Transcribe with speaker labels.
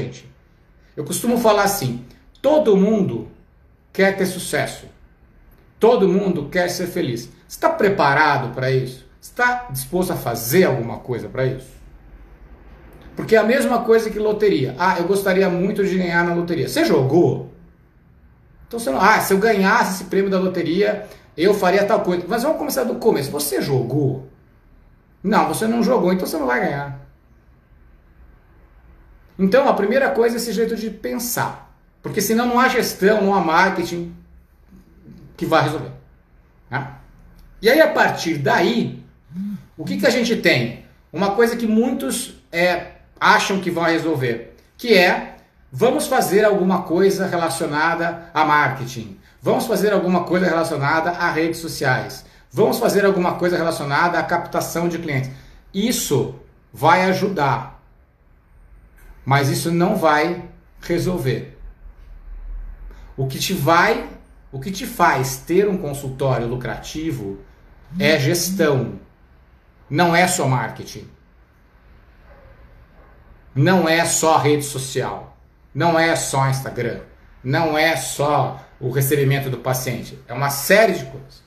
Speaker 1: gente. Eu costumo falar assim: todo mundo quer ter sucesso. Todo mundo quer ser feliz. Está preparado para isso? Está disposto a fazer alguma coisa para isso? Porque é a mesma coisa que loteria. Ah, eu gostaria muito de ganhar na loteria. Você jogou? Então você não. Ah, se eu ganhasse esse prêmio da loteria, eu faria tal coisa. Mas vamos começar do começo. Você jogou? Não, você não jogou, então você não vai ganhar. Então a primeira coisa é esse jeito de pensar. Porque senão não há gestão, não há marketing que vai resolver. Né? E aí a partir daí, o que, que a gente tem? Uma coisa que muitos é, acham que vai resolver, que é vamos fazer alguma coisa relacionada a marketing, vamos fazer alguma coisa relacionada a redes sociais, vamos fazer alguma coisa relacionada à captação de clientes. Isso vai ajudar, mas isso não vai resolver. O que te vai, o que te faz ter um consultório lucrativo é gestão, não é só marketing. Não é só rede social, não é só Instagram, não é só o recebimento do paciente, é uma série de coisas.